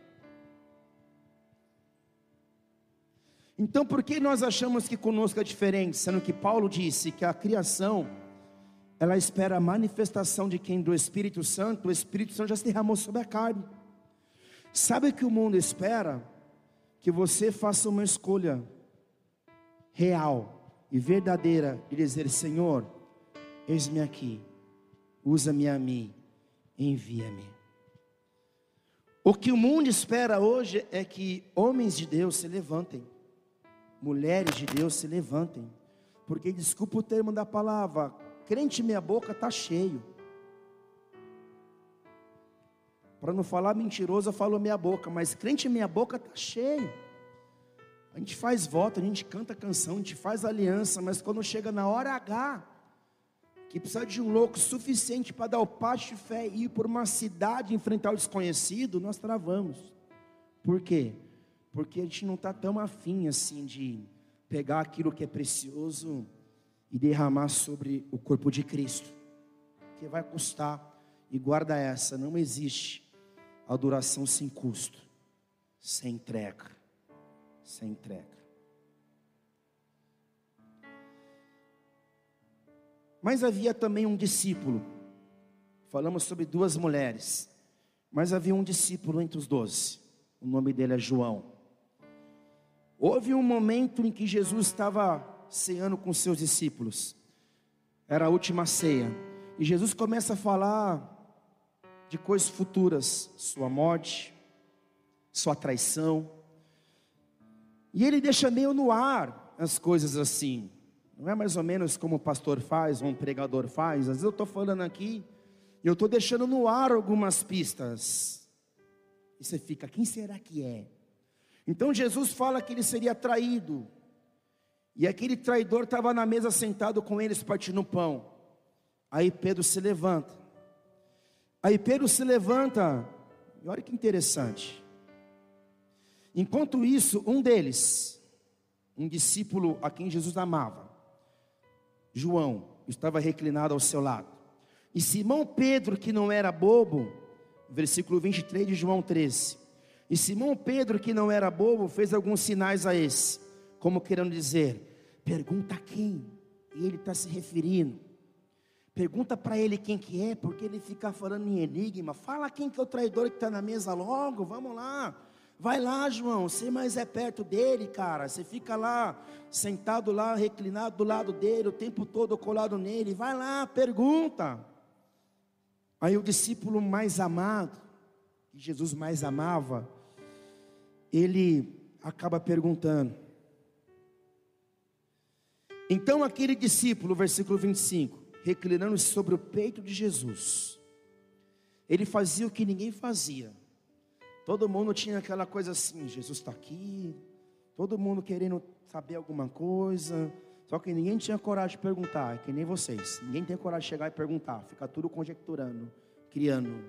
Então, por que nós achamos que conosco é diferente, sendo que Paulo disse que a criação ela espera a manifestação de quem do Espírito Santo, o Espírito Santo já se derramou sobre a carne. Sabe o que o mundo espera? Que você faça uma escolha real e verdadeira de dizer: Senhor, eis-me aqui, usa-me a mim, envia-me. O que o mundo espera hoje é que homens de Deus se levantem, mulheres de Deus se levantem, porque desculpa o termo da palavra, crente meia boca está cheio. Para não falar mentiroso, eu falo meia boca, mas crente meia boca está cheio. A gente faz voto, a gente canta canção, a gente faz aliança, mas quando chega na hora H, que precisa de um louco suficiente para dar o passo de fé e ir por uma cidade enfrentar o desconhecido, nós travamos. Por quê? Porque a gente não está tão afim assim de pegar aquilo que é precioso e derramar sobre o corpo de Cristo, que vai custar. E guarda essa, não existe adoração sem custo, sem entrega, sem entrega. Mas havia também um discípulo. Falamos sobre duas mulheres, mas havia um discípulo entre os doze. O nome dele é João. Houve um momento em que Jesus estava ceando com seus discípulos. Era a última ceia. E Jesus começa a falar de coisas futuras, sua morte, sua traição. E ele deixa meio no ar as coisas assim. Não é mais ou menos como o pastor faz, ou um pregador faz. Às vezes eu estou falando aqui, e eu estou deixando no ar algumas pistas. E você fica, quem será que é? Então Jesus fala que ele seria traído. E aquele traidor estava na mesa sentado com eles partindo pão. Aí Pedro se levanta. Aí Pedro se levanta, e olha que interessante. Enquanto isso, um deles, um discípulo a quem Jesus amava, João, estava reclinado ao seu lado. E Simão Pedro, que não era bobo, versículo 23 de João 13. E Simão Pedro, que não era bobo, fez alguns sinais a esse, como querendo dizer: pergunta a quem? Ele está se referindo Pergunta para ele quem que é, porque ele fica falando em enigma. Fala quem que é o traidor que está na mesa logo, vamos lá. Vai lá, João, você mais é perto dele, cara. Você fica lá, sentado lá, reclinado do lado dele, o tempo todo colado nele. Vai lá, pergunta. Aí o discípulo mais amado, que Jesus mais amava, ele acaba perguntando. Então aquele discípulo, versículo 25, reclinando-se sobre o peito de Jesus, ele fazia o que ninguém fazia Todo mundo tinha aquela coisa assim: Jesus está aqui. Todo mundo querendo saber alguma coisa. Só que ninguém tinha coragem de perguntar, é que nem vocês. Ninguém tem coragem de chegar e perguntar. Fica tudo conjecturando, criando,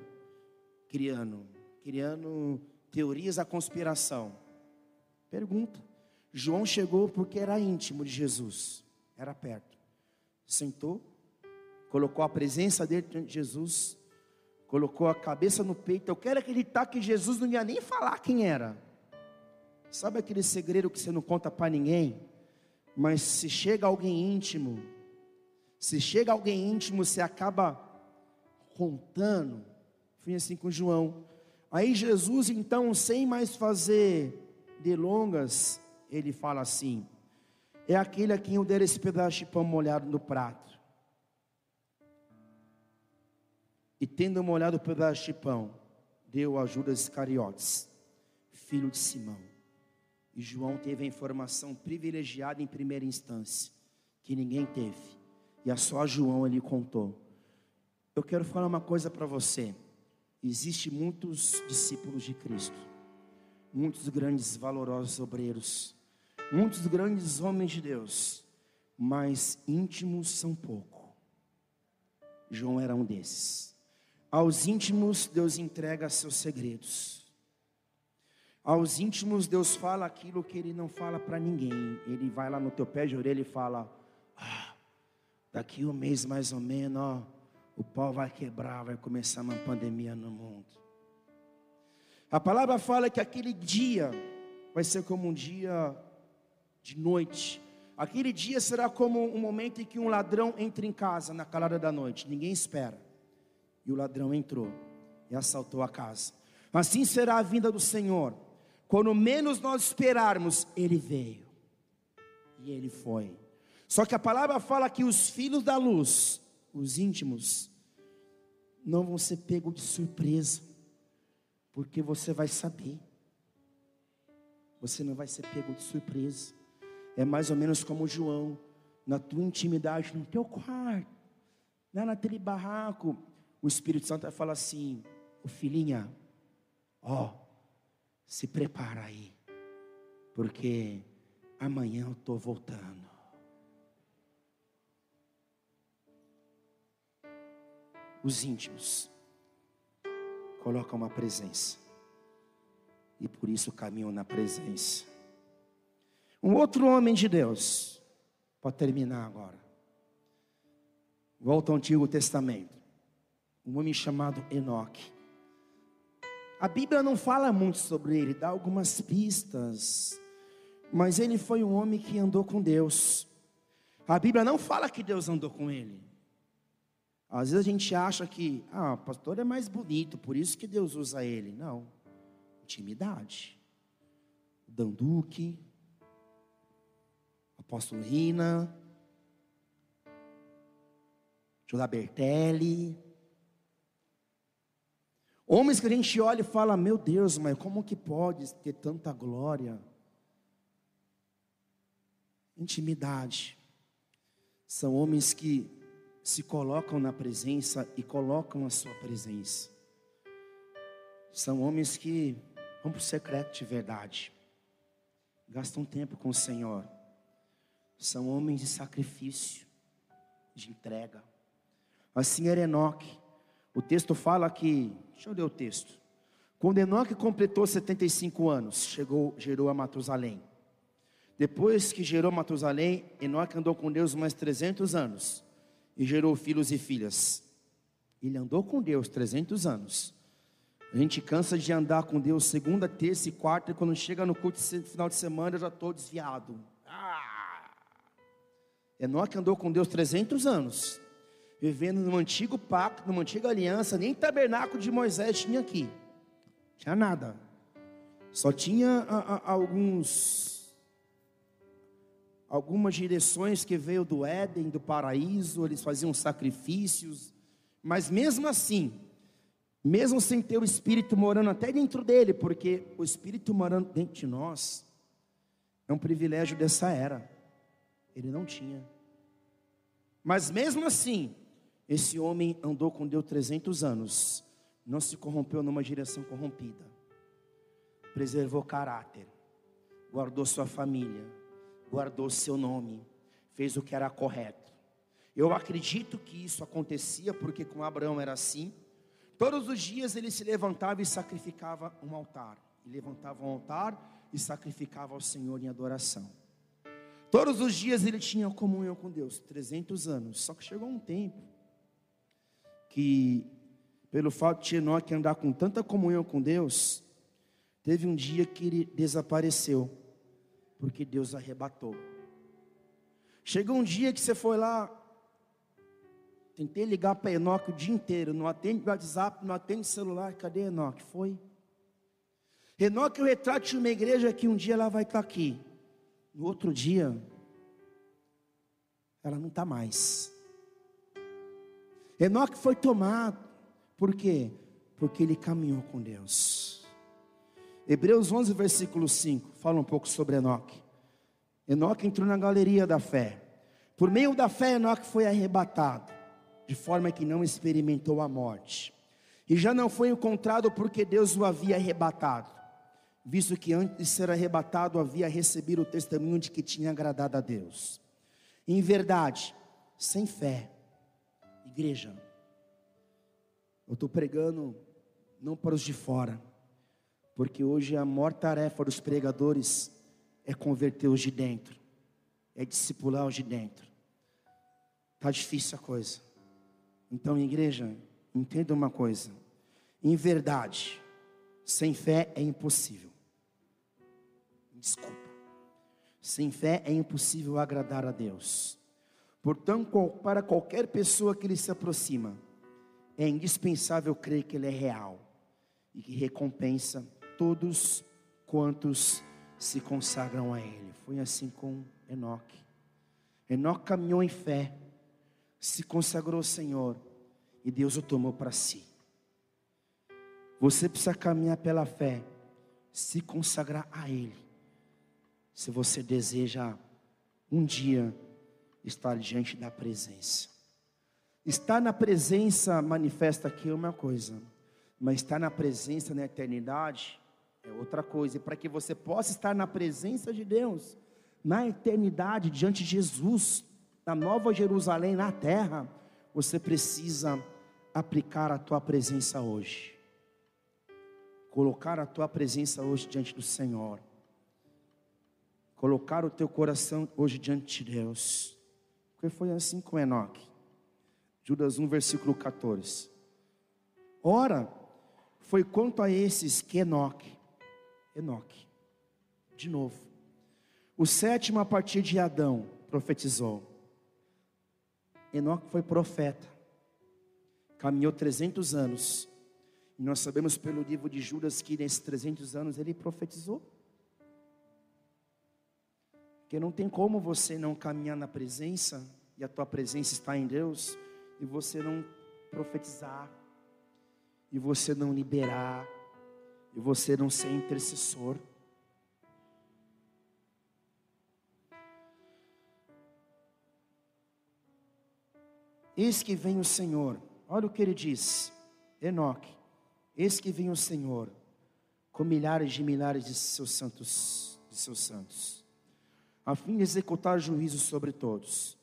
criando, criando teorias da conspiração. Pergunta. João chegou porque era íntimo de Jesus, era perto. Sentou, colocou a presença dele diante de Jesus colocou a cabeça no peito. Eu quero acreditar que Jesus não ia nem falar quem era. Sabe aquele segredo que você não conta para ninguém? Mas se chega alguém íntimo, se chega alguém íntimo, você acaba contando. Fui assim com João. Aí Jesus, então, sem mais fazer delongas, ele fala assim: É aquele a quem eu der esse pedaço de pão molhado no prato. E tendo molhado o pedaço de pão, deu a Judas Iscariotes, filho de Simão. E João teve a informação privilegiada em primeira instância, que ninguém teve. E a só João ele contou. Eu quero falar uma coisa para você. Existem muitos discípulos de Cristo, muitos grandes valorosos obreiros, muitos grandes homens de Deus, mas íntimos são pouco. João era um desses. Aos íntimos, Deus entrega seus segredos. Aos íntimos, Deus fala aquilo que Ele não fala para ninguém. Ele vai lá no teu pé de orelha e fala: ah, daqui um mês mais ou menos, ó, o pau vai quebrar, vai começar uma pandemia no mundo. A palavra fala que aquele dia vai ser como um dia de noite. Aquele dia será como um momento em que um ladrão entra em casa na calada da noite, ninguém espera. E o ladrão entrou e assaltou a casa. Assim será a vinda do Senhor. Quando menos nós esperarmos, ele veio. E ele foi. Só que a palavra fala que os filhos da luz, os íntimos, não vão ser pegos de surpresa, porque você vai saber. Você não vai ser pego de surpresa. É mais ou menos como João, na tua intimidade, no teu quarto, lá naquele barraco, o Espírito Santo vai falar assim: o filhinha, ó, se prepara aí, porque amanhã eu estou voltando. Os íntimos colocam uma presença, e por isso caminham na presença. Um outro homem de Deus, para terminar agora, volta ao Antigo Testamento um homem chamado Enoque. A Bíblia não fala muito sobre ele, dá algumas pistas, mas ele foi um homem que andou com Deus. A Bíblia não fala que Deus andou com ele. Às vezes a gente acha que, ah, o pastor é mais bonito, por isso que Deus usa ele. Não, intimidade. Danduque, apóstolo Rina, Judá Bertelli, Homens que a gente olha e fala: Meu Deus, mas como que pode ter tanta glória? Intimidade. São homens que se colocam na presença e colocam a sua presença. São homens que vão para o secreto de verdade. Gastam tempo com o Senhor. São homens de sacrifício, de entrega. Assim era Enoque. O texto fala que Deixa eu ler o texto. Quando Enoque completou 75 anos, chegou, gerou a Matusalém. Depois que gerou Matusalém, Enoque andou com Deus mais 300 anos e gerou filhos e filhas. Ele andou com Deus 300 anos. A gente cansa de andar com Deus segunda, terça e quarta, e quando chega no culto final de semana eu já estou desviado. Ah! Enoque andou com Deus 300 anos vivendo no antigo pacto, numa antiga aliança, nem tabernáculo de Moisés tinha aqui. Tinha nada. Só tinha a, a, alguns algumas direções que veio do Éden, do paraíso, eles faziam sacrifícios, mas mesmo assim, mesmo sem ter o Espírito morando até dentro dele, porque o Espírito morando dentro de nós é um privilégio dessa era. Ele não tinha. Mas mesmo assim, esse homem andou com Deus 300 anos, não se corrompeu numa direção corrompida, preservou caráter, guardou sua família, guardou seu nome, fez o que era correto. Eu acredito que isso acontecia porque com Abraão era assim. Todos os dias ele se levantava e sacrificava um altar. E levantava um altar e sacrificava ao Senhor em adoração. Todos os dias ele tinha comunhão com Deus, 300 anos. Só que chegou um tempo que, pelo fato de Enoque andar com tanta comunhão com Deus, teve um dia que ele desapareceu, porque Deus arrebatou. Chegou um dia que você foi lá, tentei ligar para Enoque o dia inteiro, não atende WhatsApp, não atende celular, cadê Enoque? Foi. Enoque, o retrato de uma igreja que um dia ela vai estar aqui. No outro dia, ela não está mais. Enoque foi tomado, por quê? Porque ele caminhou com Deus. Hebreus 11, versículo 5, fala um pouco sobre Enoque. Enoque entrou na galeria da fé. Por meio da fé, Enoque foi arrebatado, de forma que não experimentou a morte. E já não foi encontrado porque Deus o havia arrebatado visto que antes de ser arrebatado havia recebido o testemunho de que tinha agradado a Deus. Em verdade, sem fé, igreja, eu estou pregando não para os de fora, porque hoje a maior tarefa dos pregadores é converter os de dentro, é discipular os de dentro. Está difícil a coisa. Então, igreja, entenda uma coisa: em verdade, sem fé é impossível. Desculpa. Sem fé é impossível agradar a Deus. Portanto, para qualquer pessoa que lhe se aproxima, é indispensável crer que Ele é real e que recompensa todos quantos se consagram a Ele. Foi assim com Enoque. Enoque caminhou em fé, se consagrou ao Senhor e Deus o tomou para si. Você precisa caminhar pela fé, se consagrar a Ele se você deseja um dia estar diante da presença. Estar na presença manifesta aqui uma coisa, mas estar na presença na eternidade é outra coisa. E para que você possa estar na presença de Deus, na eternidade, diante de Jesus, na nova Jerusalém, na terra, você precisa aplicar a tua presença hoje. Colocar a tua presença hoje diante do Senhor colocar o teu coração hoje diante de Deus. Porque foi assim com Enoque. Judas 1, versículo 14. Ora, foi quanto a esses que Enoque, Enoque, de novo, o sétimo a partir de Adão profetizou. Enoque foi profeta, caminhou 300 anos, e nós sabemos pelo livro de Judas que nesses 300 anos ele profetizou. Porque não tem como você não caminhar na presença, e a tua presença está em Deus, e você não profetizar, e você não liberar, e você não ser intercessor. Eis que vem o Senhor, olha o que ele diz, Enoque, eis que vem o Senhor, com milhares de milhares de seus santos, de seus santos a fim de executar juízo sobre todos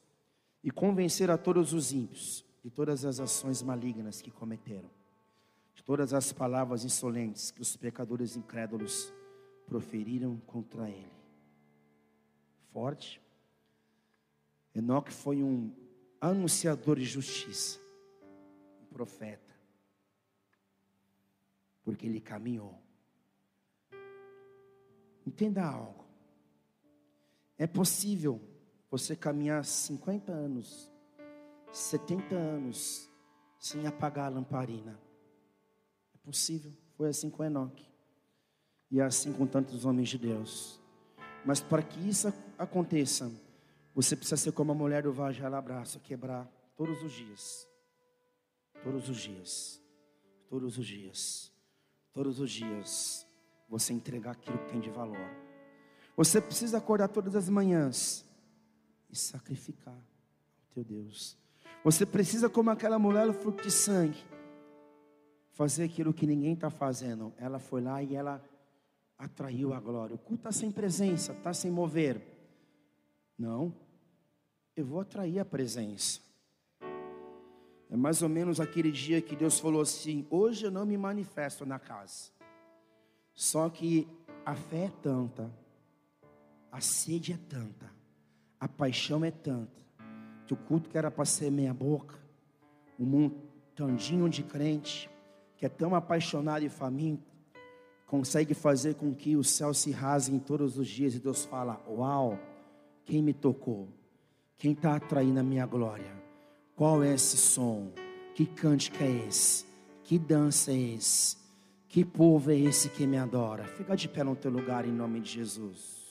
e convencer a todos os ímpios de todas as ações malignas que cometeram, de todas as palavras insolentes que os pecadores incrédulos proferiram contra ele. Forte. Enoque foi um anunciador de justiça, um profeta, porque ele caminhou. Entenda algo. É possível você caminhar 50 anos, 70 anos, sem apagar a lamparina. Possível. Foi assim com Enoque. E é assim com tantos homens de Deus. Mas para que isso aconteça, você precisa ser como a mulher do Vajra abraço, quebrar todos os dias. Todos os dias. Todos os dias. Todos os dias. Você entregar aquilo que tem de valor. Você precisa acordar todas as manhãs e sacrificar ao teu Deus. Você precisa, como aquela mulher do fruto de sangue, fazer aquilo que ninguém está fazendo. Ela foi lá e ela atraiu a glória. O culto está sem presença, está sem mover. Não, eu vou atrair a presença. É mais ou menos aquele dia que Deus falou assim: hoje eu não me manifesto na casa. Só que a fé é tanta, a sede é tanta, a paixão é tanta, que o culto que era para ser meia boca, um montandinho de crente, que é tão apaixonado e faminto, consegue fazer com que o céu se rasgue todos os dias e Deus fala: Uau, quem me tocou? Quem está atraindo a minha glória? Qual é esse som? Que cântico é esse? Que dança é esse? Que povo é esse que me adora? Fica de pé no teu lugar em nome de Jesus.